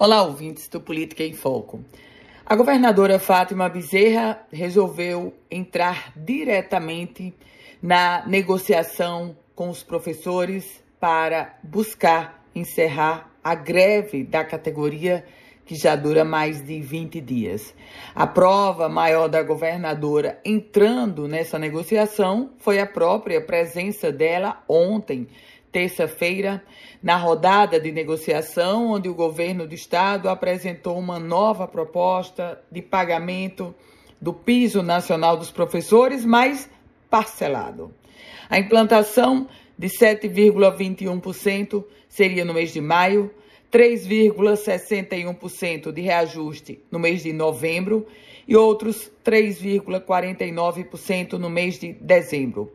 Olá, ouvintes do Política em Foco. A governadora Fátima Bezerra resolveu entrar diretamente na negociação com os professores para buscar encerrar a greve da categoria que já dura mais de 20 dias. A prova maior da governadora entrando nessa negociação foi a própria presença dela ontem terça-feira, na rodada de negociação, onde o governo do estado apresentou uma nova proposta de pagamento do piso nacional dos professores, mas parcelado. A implantação de 7,21% seria no mês de maio, 3,61% de reajuste no mês de novembro e outros 3,49% no mês de dezembro.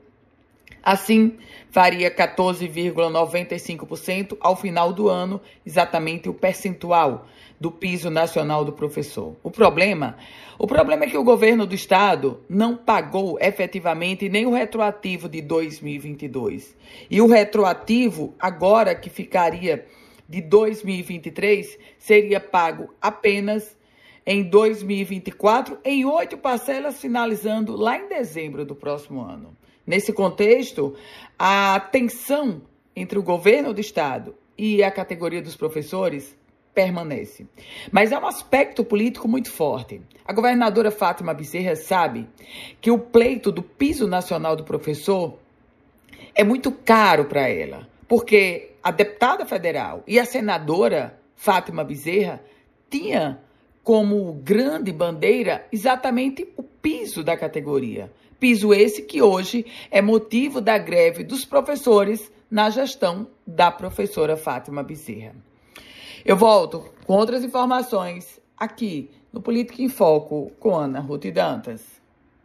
Assim, faria 14,95% ao final do ano, exatamente o percentual do piso nacional do professor. O problema, o problema é que o governo do estado não pagou efetivamente nem o retroativo de 2022. E o retroativo agora que ficaria de 2023 seria pago apenas em 2024 em oito parcelas finalizando lá em dezembro do próximo ano. Nesse contexto, a tensão entre o governo do estado e a categoria dos professores permanece. Mas há um aspecto político muito forte. A governadora Fátima Bezerra sabe que o pleito do piso nacional do professor é muito caro para ela, porque a deputada federal e a senadora Fátima Bezerra tinha como grande bandeira exatamente o piso da categoria. Piso esse que hoje é motivo da greve dos professores na gestão da professora Fátima Bezerra. Eu volto com outras informações aqui no Política em Foco com Ana Ruth Dantas.